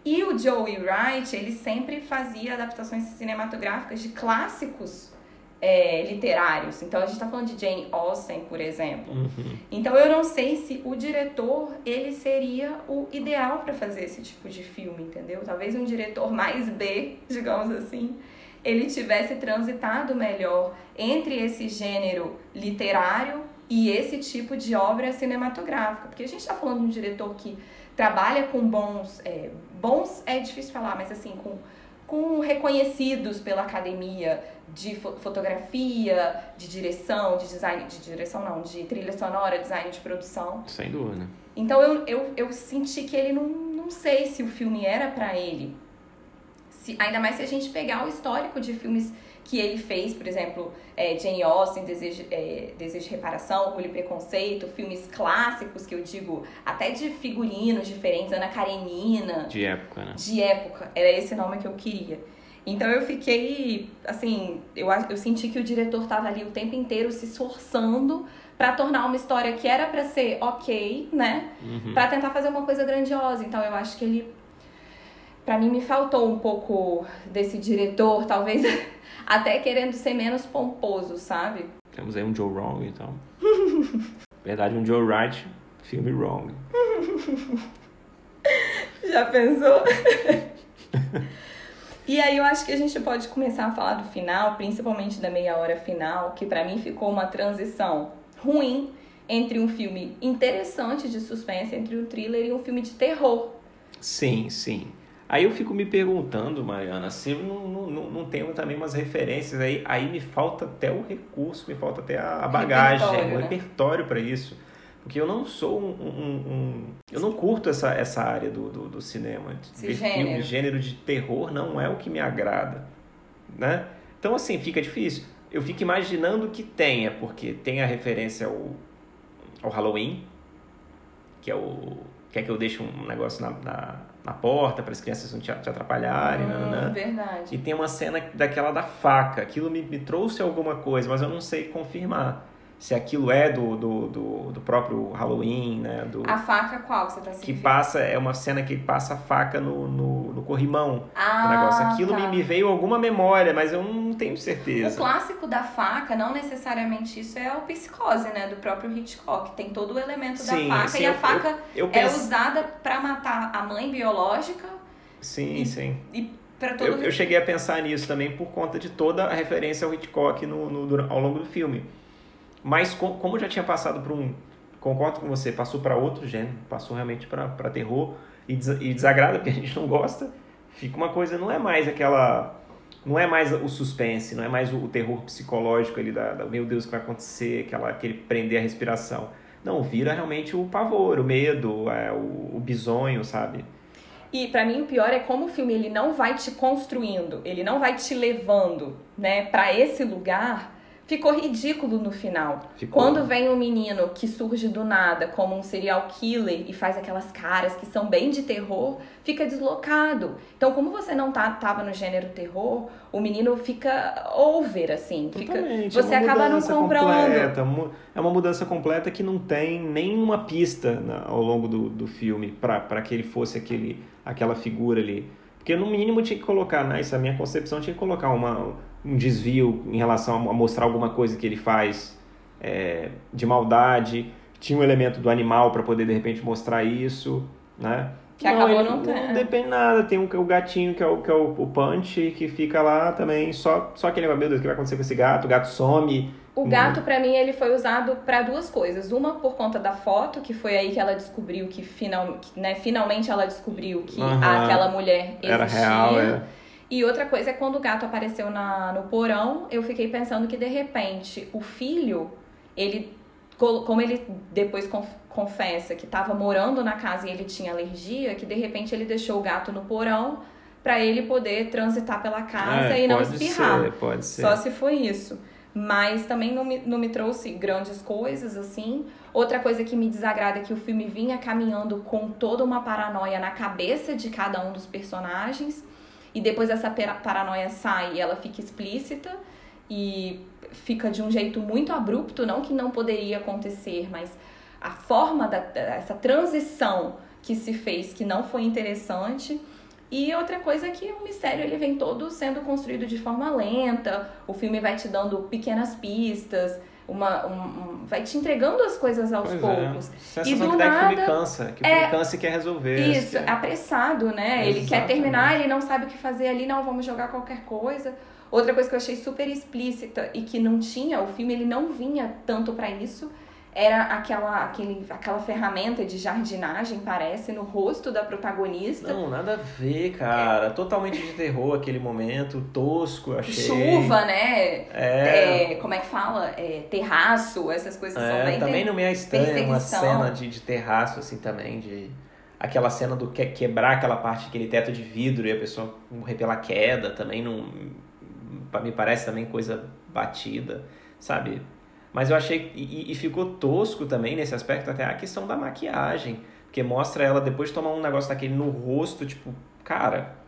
Speaker 1: E o Joey Wright, ele sempre fazia adaptações cinematográficas de clássicos é, literários. Então a gente está falando de Jane Austen, por exemplo. Uhum. Então eu não sei se o diretor ele seria o ideal para fazer esse tipo de filme, entendeu? Talvez um diretor mais B, digamos assim, ele tivesse transitado melhor entre esse gênero literário e esse tipo de obra cinematográfica, porque a gente está falando de um diretor que trabalha com bons, é, bons é difícil falar, mas assim com com reconhecidos pela academia de fotografia, de direção, de design, de direção não, de trilha sonora, design de produção.
Speaker 2: Sem dúvida.
Speaker 1: Então eu, eu, eu senti que ele não, não sei se o filme era para ele. Se, ainda mais se a gente pegar o histórico de filmes que ele fez, por exemplo, é, Jane Austen, Desejo, é, Desejo de Reparação, Orgulho e Preconceito, filmes clássicos que eu digo, até de figurinos diferentes, Ana Karenina.
Speaker 2: De época, né?
Speaker 1: De época, era esse nome que eu queria. Então eu fiquei, assim, eu, eu senti que o diretor estava ali o tempo inteiro se esforçando para tornar uma história que era para ser ok, né? Uhum. Para tentar fazer uma coisa grandiosa. Então eu acho que ele para mim me faltou um pouco desse diretor, talvez até querendo ser menos pomposo, sabe?
Speaker 2: Temos aí um Joe Wrong, então. Verdade, um Joe Right, filme Wrong.
Speaker 1: Já pensou? e aí eu acho que a gente pode começar a falar do final, principalmente da meia hora final, que para mim ficou uma transição ruim entre um filme interessante de suspense, entre um thriller e um filme de terror.
Speaker 2: Sim, sim. Aí eu fico me perguntando, Mariana, se não, não, não tenho também umas referências aí, aí me falta até o recurso, me falta até a bagagem, o né? repertório para isso. Porque eu não sou um, um, um, Eu não curto essa, essa área do, do, do cinema.
Speaker 1: Esse gênero. Filme,
Speaker 2: gênero de terror não é o que me agrada. Né? Então, assim, fica difícil. Eu fico imaginando que tenha, porque tem a referência ao, ao Halloween, que é o. Quer que eu deixe um negócio na, na na porta para as crianças não te, te atrapalharem. Hum,
Speaker 1: né? Verdade.
Speaker 2: E tem uma cena daquela da faca. Aquilo me, me trouxe alguma coisa, mas eu não sei confirmar se aquilo é do, do, do, do, próprio Halloween, né? Do,
Speaker 1: a faca qual que você tá
Speaker 2: Que passa, é uma cena que passa a faca no, no, no corrimão. Ah, negócio. Aquilo tá. me, me veio alguma memória, mas eu não tenho certeza.
Speaker 1: O clássico da faca, não necessariamente isso é o psicose, né? Do próprio Hitchcock. Tem todo o elemento sim, da faca sim, e a faca eu, eu é usada para matar a mãe biológica.
Speaker 2: Sim,
Speaker 1: e,
Speaker 2: sim.
Speaker 1: E
Speaker 2: eu, eu cheguei a pensar nisso também por conta de toda a referência ao Hitchcock no, no, ao longo do filme. Mas com, como já tinha passado para um. Concordo com você, passou para outro gênero, passou realmente para terror e, des, e desagrada, porque a gente não gosta. Fica uma coisa, não é mais aquela. Não é mais o suspense, não é mais o, o terror psicológico ali da, da, meu Deus, o que vai acontecer, aquela, aquele prender a respiração. Não, vira realmente o pavor, o medo, é, o, o bisonho, sabe?
Speaker 1: E para mim o pior é como o filme ele não vai te construindo, ele não vai te levando, né, para esse lugar ficou ridículo no final. Ficou. Quando vem um menino que surge do nada como um serial killer e faz aquelas caras que são bem de terror, fica deslocado. Então, como você não tá, tava no gênero terror, o menino fica over, assim. Fica, é você é acaba não comprando.
Speaker 2: Completa, é uma mudança completa que não tem nenhuma pista na, ao longo do, do filme para que ele fosse aquele, aquela figura ali. Porque no mínimo tinha que colocar, né? Isso é a minha concepção, tinha que colocar uma um desvio em relação a mostrar alguma coisa que ele faz é, de maldade. Tinha um elemento do animal para poder de repente mostrar isso, né?
Speaker 1: Que não, acabou não tendo.
Speaker 2: Não depende nada. Tem um, o gatinho que é o, que é o, o Punch, que fica lá também. Só, só aquele, meu Deus, o que vai acontecer com esse gato? O gato some.
Speaker 1: O gato, para mim, ele foi usado para duas coisas. Uma, por conta da foto, que foi aí que ela descobriu que, final, que, né, finalmente ela descobriu que uhum. aquela mulher existia.
Speaker 2: Era real, é.
Speaker 1: E outra coisa é quando o gato apareceu na, no porão, eu fiquei pensando que de repente o filho, ele, como ele depois confessa que estava morando na casa e ele tinha alergia, que de repente ele deixou o gato no porão para ele poder transitar pela casa é, e não espirrar.
Speaker 2: Ser, pode ser.
Speaker 1: Só se foi isso. Mas também não me, não me trouxe grandes coisas assim. Outra coisa que me desagrada é que o filme vinha caminhando com toda uma paranoia na cabeça de cada um dos personagens e depois essa paranoia sai e ela fica explícita e fica de um jeito muito abrupto, não que não poderia acontecer, mas a forma da, essa transição que se fez que não foi interessante. E outra coisa é que o mistério ele vem todo sendo construído de forma lenta. O filme vai te dando pequenas pistas, uma, um, vai te entregando as coisas aos pois é. poucos.
Speaker 2: É. E do nada, que filme cansa, que o filme é, cansa e quer resolver.
Speaker 1: Isso, é. apressado, né? Exatamente. Ele quer terminar, ele não sabe o que fazer ali, não, vamos jogar qualquer coisa. Outra coisa que eu achei super explícita e que não tinha, o filme ele não vinha tanto para isso, era aquela, aquele, aquela ferramenta de jardinagem, parece, no rosto da protagonista.
Speaker 2: Não, nada a ver, cara. É. Totalmente de terror aquele momento, tosco, achei.
Speaker 1: Chuva, né? É. é como é que fala? É, terraço, essas coisas
Speaker 2: é,
Speaker 1: são bem
Speaker 2: Também não me é estranho uma cena de, de terraço, assim, também, de... Aquela cena do que, quebrar aquela parte, aquele teto de vidro e a pessoa morrer pela queda, também não... Me parece também coisa batida, sabe? Mas eu achei. E, e, ficou tosco também nesse aspecto, até a questão da maquiagem. Porque mostra ela depois de tomar um negócio daquele no rosto, tipo, cara.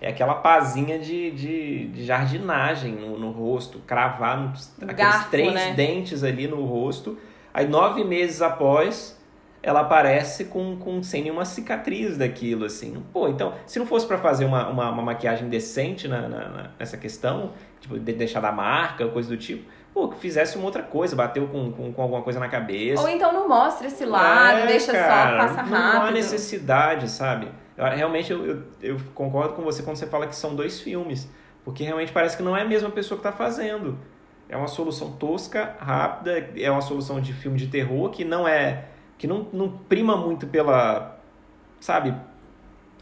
Speaker 2: É aquela pazinha de, de, de jardinagem no, no rosto, cravar nos, aqueles três né? dentes ali no rosto. Aí, nove meses após, ela aparece com, com sem nenhuma cicatriz daquilo, assim. Pô, então, se não fosse para fazer uma, uma, uma, maquiagem decente na, na, nessa questão, tipo, de deixar da marca, coisa do tipo, pô, que fizesse uma outra coisa, bateu com, com, com, alguma coisa na cabeça.
Speaker 1: Ou então não mostra esse lado, é, deixa cara, só, passa rápido.
Speaker 2: Não há necessidade, sabe? Eu, realmente eu, eu, eu, concordo com você quando você fala que são dois filmes, porque realmente parece que não é a mesma pessoa que está fazendo. É uma solução tosca, rápida, é uma solução de filme de terror que não é. que não, não prima muito pela. sabe?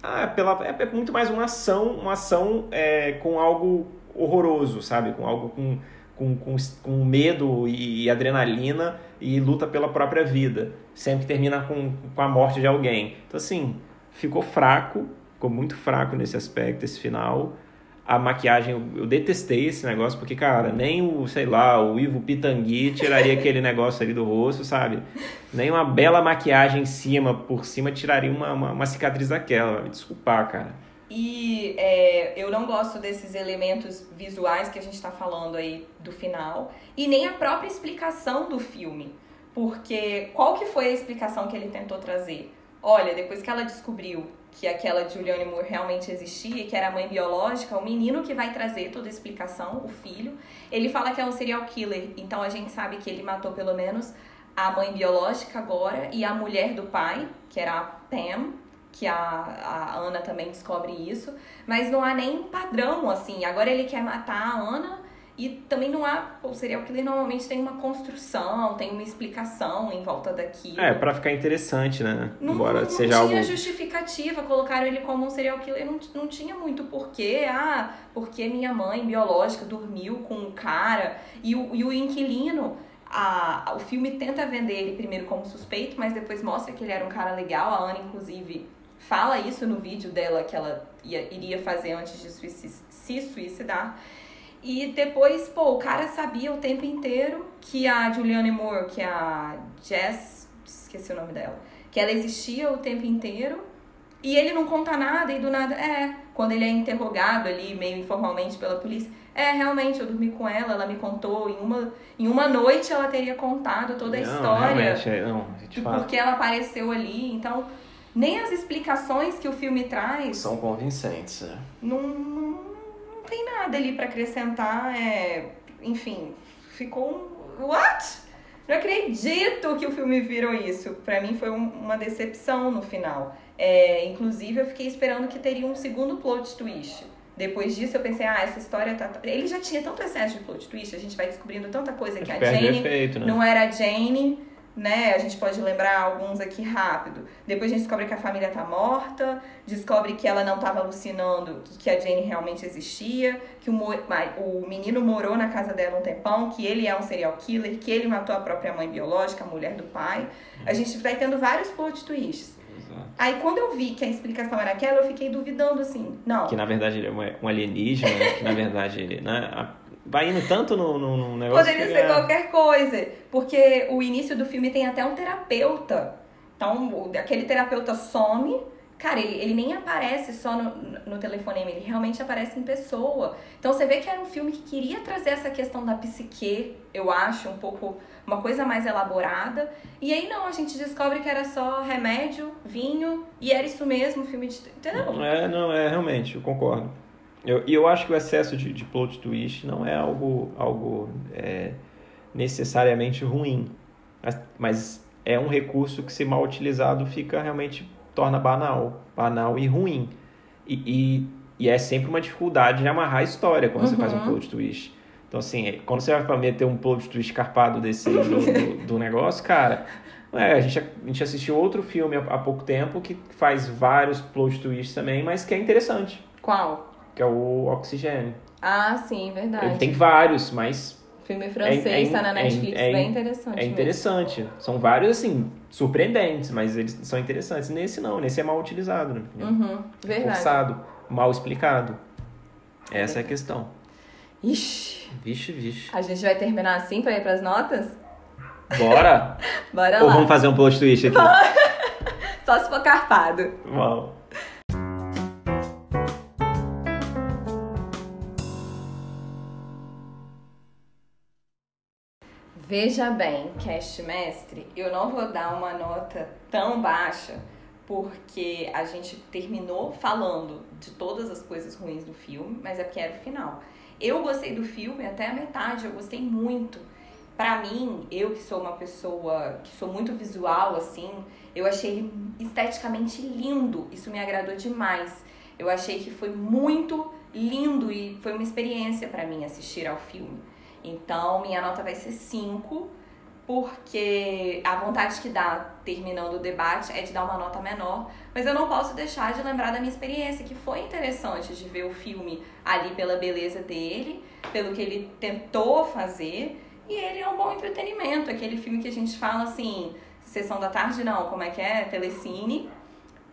Speaker 2: Ah, pela, é, é muito mais uma ação, uma ação é, com algo horroroso, sabe? Com algo com com, com, com medo e adrenalina e luta pela própria vida. Sempre termina com, com a morte de alguém. Então, assim, ficou fraco, ficou muito fraco nesse aspecto, esse final. A maquiagem, eu, eu detestei esse negócio, porque, cara, nem o, sei lá, o Ivo Pitangui tiraria aquele negócio ali do rosto, sabe? Nem uma bela maquiagem em cima, por cima, tiraria uma, uma, uma cicatriz daquela. Me desculpar, cara.
Speaker 1: E é, eu não gosto desses elementos visuais que a gente está falando aí do final. E nem a própria explicação do filme. Porque qual que foi a explicação que ele tentou trazer? Olha, depois que ela descobriu que aquela Julianne Moore realmente existia, que era a mãe biológica, o menino que vai trazer toda a explicação, o filho, ele fala que é um serial killer. Então a gente sabe que ele matou pelo menos a mãe biológica agora e a mulher do pai, que era a Pam, que a, a Ana também descobre isso, mas não há nem padrão, assim. Agora ele quer matar a Ana e também não há. O serial killer normalmente tem uma construção, tem uma explicação em volta daquilo.
Speaker 2: É, para ficar interessante, né?
Speaker 1: Não, Embora não, seja não tinha algo... justificativa, colocaram ele como um serial killer, não, não tinha muito porquê. Ah, porque minha mãe biológica dormiu com um cara e o, e o inquilino. A, o filme tenta vender ele primeiro como suspeito, mas depois mostra que ele era um cara legal. A Ana, inclusive, fala isso no vídeo dela que ela ia, iria fazer antes de se suicidar. E depois, pô, o cara sabia o tempo inteiro que a Julianne Moore, que é a Jess, esqueci o nome dela, que ela existia o tempo inteiro. E ele não conta nada e do nada, é, quando ele é interrogado ali meio informalmente pela polícia, é, realmente, eu dormi com ela, ela me contou, em uma, em uma noite ela teria contado toda a não, história.
Speaker 2: É, não,
Speaker 1: de porque ela apareceu ali, então nem as explicações que o filme traz
Speaker 2: são convincentes. Né?
Speaker 1: Não, não, não tem nada ali para acrescentar. É, enfim, ficou um. What? Não acredito que o filme virou isso. Para mim foi um, uma decepção no final. É, inclusive, eu fiquei esperando que teria um segundo plot twist. Depois disso, eu pensei, ah, essa história tá. Ele já tinha tanto excesso de plot twist, a gente vai descobrindo tanta coisa que a Jane
Speaker 2: efeito, né?
Speaker 1: não era a Jane né? A gente pode lembrar alguns aqui rápido. Depois a gente descobre que a família tá morta, descobre que ela não estava alucinando, que a Jane realmente existia, que o, o menino morou na casa dela um tempão, que ele é um serial killer, que ele matou a própria mãe biológica, a mulher do pai. A gente vai tendo vários plot twists. Aí quando eu vi que a explicação era aquela, eu fiquei duvidando assim, não.
Speaker 2: Que na verdade ele é um alienígena, que na verdade ele, né? Vai indo tanto no, no, no negócio.
Speaker 1: Poderia ser é... qualquer coisa. Porque o início do filme tem até um terapeuta. Então, aquele terapeuta some Cara, ele, ele nem aparece só no, no telefonema, ele realmente aparece em pessoa. Então você vê que era um filme que queria trazer essa questão da psique, eu acho, um pouco, uma coisa mais elaborada. E aí não, a gente descobre que era só remédio, vinho, e era isso mesmo, filme de. Entendeu?
Speaker 2: É, não, é, realmente, eu concordo. E eu, eu acho que o excesso de, de plot twist não é algo, algo é, necessariamente ruim. Mas, mas é um recurso que, se mal utilizado, fica realmente torna banal, banal e ruim. E, e, e é sempre uma dificuldade de amarrar a história quando uhum. você faz um uhum. plot twist. Então, assim, quando você vai meter um plot twist escarpado desse do, do, do negócio, cara, é, a, gente, a gente assistiu outro filme há, há pouco tempo que faz vários plot twists também, mas que é interessante.
Speaker 1: Qual?
Speaker 2: Que é o Oxigênio.
Speaker 1: Ah, sim, verdade.
Speaker 2: Ele tem vários, mas
Speaker 1: Filme francês, é, é, tá na Netflix, é, bem interessante.
Speaker 2: É interessante. Mesmo. São vários, assim, surpreendentes, mas eles são interessantes. Nesse não, nesse é mal utilizado, né?
Speaker 1: Uhum, verdade.
Speaker 2: Forçado, mal explicado. Essa é, é a questão.
Speaker 1: Ixi.
Speaker 2: Vixe, vixe.
Speaker 1: A gente vai terminar assim pra ir pras notas?
Speaker 2: Bora!
Speaker 1: Bora
Speaker 2: Ou
Speaker 1: lá.
Speaker 2: vamos fazer um plot twist aqui?
Speaker 1: Só se for carpado.
Speaker 2: Vamos.
Speaker 1: Veja bem, cast mestre, eu não vou dar uma nota tão baixa porque a gente terminou falando de todas as coisas ruins do filme, mas é porque era o final. Eu gostei do filme até a metade, eu gostei muito. Para mim, eu que sou uma pessoa que sou muito visual assim, eu achei ele esteticamente lindo. Isso me agradou demais. Eu achei que foi muito lindo e foi uma experiência para mim assistir ao filme. Então, minha nota vai ser 5, porque a vontade que dá terminando o debate é de dar uma nota menor, mas eu não posso deixar de lembrar da minha experiência, que foi interessante de ver o filme ali pela beleza dele, pelo que ele tentou fazer, e ele é um bom entretenimento, aquele filme que a gente fala assim, sessão da tarde não, como é que é? Telecine,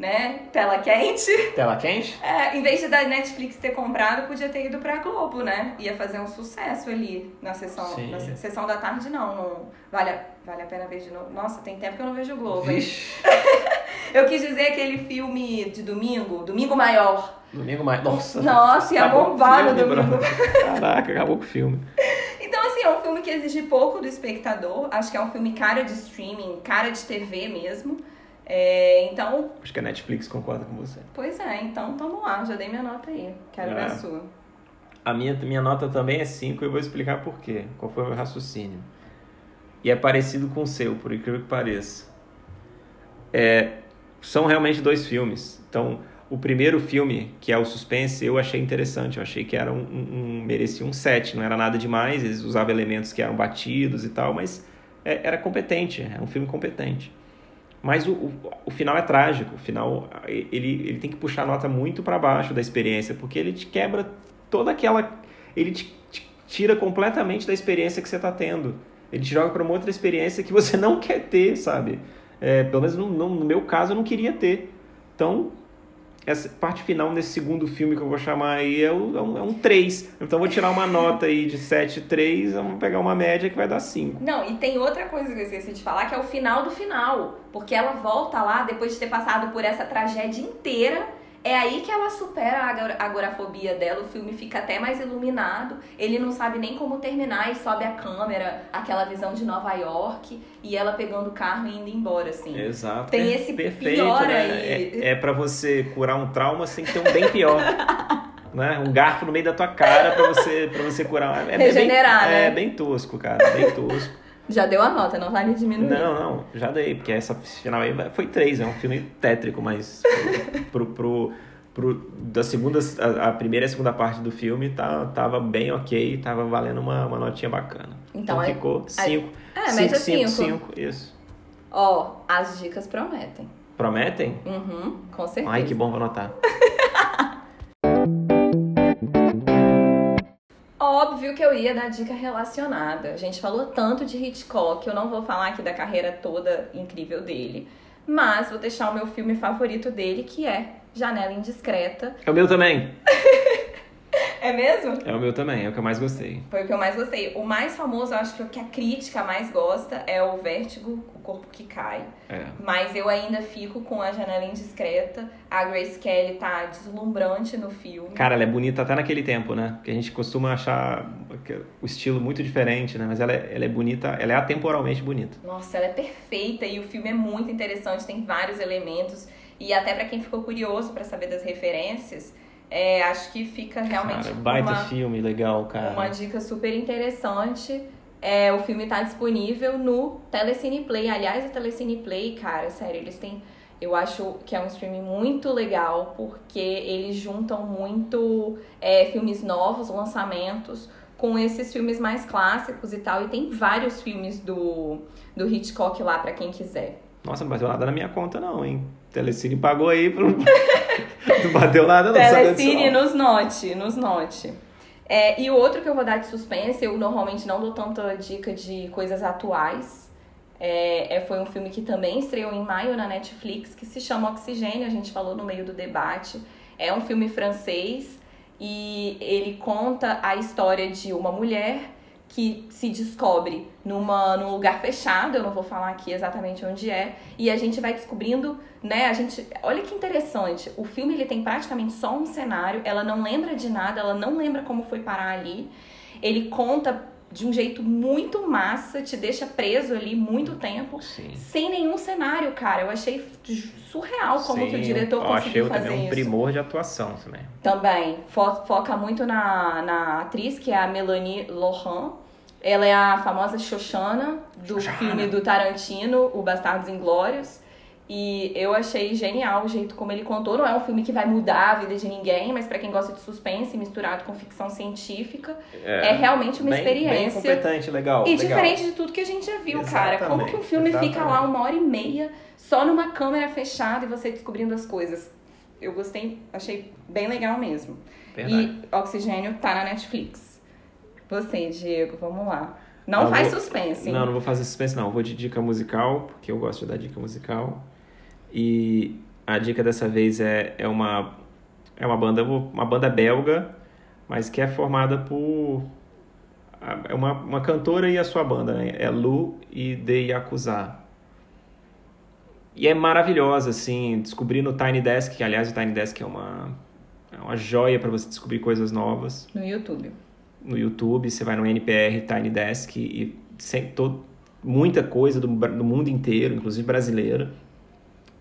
Speaker 1: né? Tela quente.
Speaker 2: Tela quente?
Speaker 1: É, em vez de da Netflix ter comprado, podia ter ido pra Globo, né? Ia fazer um sucesso ali na sessão, na sessão da tarde, não. não vale, a, vale a pena ver de novo. Nossa, tem tempo que eu não vejo o Globo.
Speaker 2: Vixe.
Speaker 1: eu quis dizer aquele filme de domingo, Domingo Maior.
Speaker 2: Domingo Maior. Nossa.
Speaker 1: Nossa, ia bombar no domingo.
Speaker 2: Caraca, acabou com o filme.
Speaker 1: Então, assim, é um filme que exige pouco do espectador. Acho que é um filme cara de streaming, cara de TV mesmo. É, então.
Speaker 2: Acho que a Netflix concorda com você.
Speaker 1: Pois é, então tamo lá, já dei minha nota aí. Quero é. ver a sua.
Speaker 2: A minha, minha nota também é 5 e eu vou explicar por quê. Qual foi o meu raciocínio. E é parecido com o seu, por incrível que pareça. É, são realmente dois filmes. Então, o primeiro filme, que é o Suspense, eu achei interessante. Eu achei que era um, um, um merecia um 7. Não era nada demais, eles usavam elementos que eram batidos e tal, mas é, era competente. É um filme competente. Mas o, o, o, final é trágico. O final, ele, ele tem que puxar a nota muito para baixo da experiência, porque ele te quebra toda aquela. Ele te, te tira completamente da experiência que você está tendo. Ele te joga para uma outra experiência que você não quer ter, sabe? É, pelo menos no, no, no meu caso, eu não queria ter. Então, essa parte final nesse segundo filme que eu vou chamar aí é, é, um, é um 3. Então vou tirar uma nota aí de 7, 3, vamos pegar uma média que vai dar 5.
Speaker 1: Não, e tem outra coisa que eu esqueci de falar, que é o final do final. Porque ela volta lá depois de ter passado por essa tragédia inteira é aí que ela supera a agorafobia dela, o filme fica até mais iluminado. Ele não sabe nem como terminar e sobe a câmera, aquela visão de Nova York e ela pegando o carro e indo embora, assim.
Speaker 2: Exato.
Speaker 1: Tem é, esse perfeito, pior né?
Speaker 2: aí. É, é para você curar um trauma sem ter um bem pior. né? Um garfo no meio da tua cara para você para você curar.
Speaker 1: É, Regenerar,
Speaker 2: bem,
Speaker 1: né?
Speaker 2: É bem tosco, cara, bem tosco.
Speaker 1: Já deu a nota, não vale diminuir.
Speaker 2: Não, não, já dei, porque essa final aí foi três, é um filme tétrico, mas pro, pro, pro, da segunda, a, a, primeira e a segunda parte do filme tá, tava bem ok, tava valendo uma, uma notinha bacana.
Speaker 1: Então, então
Speaker 2: ficou cinco.
Speaker 1: É, média cinco,
Speaker 2: cinco, isso.
Speaker 1: Ó, as dicas prometem.
Speaker 2: Prometem?
Speaker 1: Uhum, com certeza.
Speaker 2: Ai, que bom, vou anotar.
Speaker 1: Óbvio que eu ia dar dica relacionada. A gente falou tanto de Hitchcock, eu não vou falar aqui da carreira toda incrível dele, mas vou deixar o meu filme favorito dele, que é Janela Indiscreta.
Speaker 2: É o meu também.
Speaker 1: É mesmo?
Speaker 2: É o meu também, é o que eu mais gostei.
Speaker 1: Foi o que eu mais gostei. O mais famoso, eu acho que o que a crítica mais gosta é o Vértigo, o corpo que cai.
Speaker 2: É.
Speaker 1: Mas eu ainda fico com a janela indiscreta. A Grace Kelly tá deslumbrante no filme.
Speaker 2: Cara, ela é bonita até naquele tempo, né? Porque a gente costuma achar o estilo muito diferente, né? Mas ela é, ela é bonita, ela é atemporalmente bonita.
Speaker 1: Nossa, ela é perfeita e o filme é muito interessante, tem vários elementos. E até para quem ficou curioso para saber das referências, é, acho que fica realmente.
Speaker 2: Cara, baita
Speaker 1: uma,
Speaker 2: filme, legal, cara.
Speaker 1: Uma dica super interessante. É, o filme tá disponível no Telecine Play. Aliás, o Telecine Play, cara, sério, eles têm. Eu acho que é um streaming muito legal porque eles juntam muito é, filmes novos, lançamentos, com esses filmes mais clássicos e tal. E tem vários filmes do, do Hitchcock lá para quem quiser.
Speaker 2: Nossa, não bateu nada na minha conta, não, hein? Telecine pagou aí pro. não bateu nada, não.
Speaker 1: Telecine nos note, nos note. É, e o outro que eu vou dar de suspense, eu normalmente não dou tanta dica de coisas atuais. É, é, foi um filme que também estreou em maio na Netflix, que se chama Oxigênio, a gente falou no meio do debate. É um filme francês e ele conta a história de uma mulher que se descobre numa, num lugar fechado, eu não vou falar aqui exatamente onde é, e a gente vai descobrindo, né, a gente, olha que interessante, o filme ele tem praticamente só um cenário, ela não lembra de nada, ela não lembra como foi parar ali, ele conta de um jeito muito massa, te deixa preso ali muito tempo,
Speaker 2: Sim.
Speaker 1: sem nenhum cenário, cara. Eu achei surreal como
Speaker 2: Sim,
Speaker 1: que o diretor
Speaker 2: eu
Speaker 1: conseguiu
Speaker 2: achei
Speaker 1: fazer
Speaker 2: também um
Speaker 1: isso.
Speaker 2: primor de atuação também.
Speaker 1: Também. Fo- Foca muito na, na atriz, que é a Melanie Lohan. Ela é a famosa Xoxana do
Speaker 2: Xoxana.
Speaker 1: filme do Tarantino, O Bastardos Inglórios. E eu achei genial o jeito como ele contou. Não é um filme que vai mudar a vida de ninguém, mas pra quem gosta de suspense misturado com ficção científica, é, realmente uma
Speaker 2: bem, Bem
Speaker 1: experiência.
Speaker 2: competente, legal.
Speaker 1: E
Speaker 2: legal.
Speaker 1: diferente de tudo que a gente já viu, cara. Como que um filme fica
Speaker 2: exatamente.
Speaker 1: lá uma hora e meia só numa câmera fechada e você descobrindo as coisas? Eu gostei, achei bem legal mesmo.
Speaker 2: Verdade.
Speaker 1: E Oxigênio tá na Netflix. Você, Diego, vamos lá. Não
Speaker 2: Eu
Speaker 1: faz
Speaker 2: vou-
Speaker 1: suspense. hein?
Speaker 2: Não, não vou fazer suspense, não. Vou de dica musical, porque eu gosto de dar dica musical. E a dica dessa vez é, é uma é uma banda uma banda belga, mas que é formada por é uma, uma cantora e a sua banda, né? É Lu e The Yakuza. E é maravilhosa, assim, descobrir no Tiny Desk, que aliás o Tiny Desk é uma, é uma joia para você descobrir coisas novas
Speaker 1: No YouTube.
Speaker 2: No YouTube, você vai no NPR Tiny Desk e sem todo, muita coisa do, do mundo inteiro, inclusive brasileira.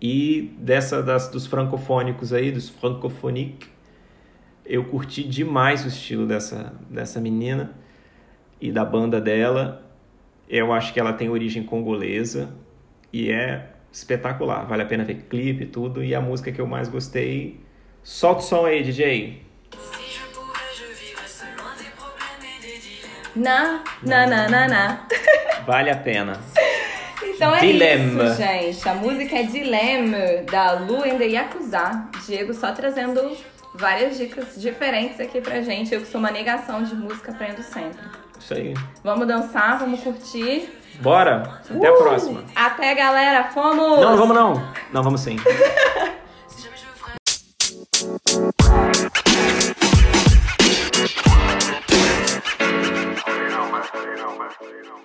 Speaker 2: E dessa das, dos francofônicos aí, dos francophoniques, eu curti demais o estilo dessa, dessa menina e da banda dela. Eu acho que ela tem origem congolesa e é espetacular. Vale a pena ver clipe e tudo. E a música que eu mais gostei. Solta o som aí, DJ.
Speaker 1: Na, na, na, na, na.
Speaker 2: Vale a pena.
Speaker 1: Então é
Speaker 2: Dilema.
Speaker 1: isso, gente. A música é Dilema, da Lu and the Yakuza. Diego só trazendo várias dicas diferentes aqui pra gente. Eu que sou uma negação de música, aprendo sempre.
Speaker 2: Isso aí.
Speaker 1: Vamos dançar, vamos curtir.
Speaker 2: Bora! Até a
Speaker 1: Uh!
Speaker 2: próxima.
Speaker 1: Até, galera. Fomos!
Speaker 2: Não, não vamos não. Não, vamos sim.
Speaker 3: You know,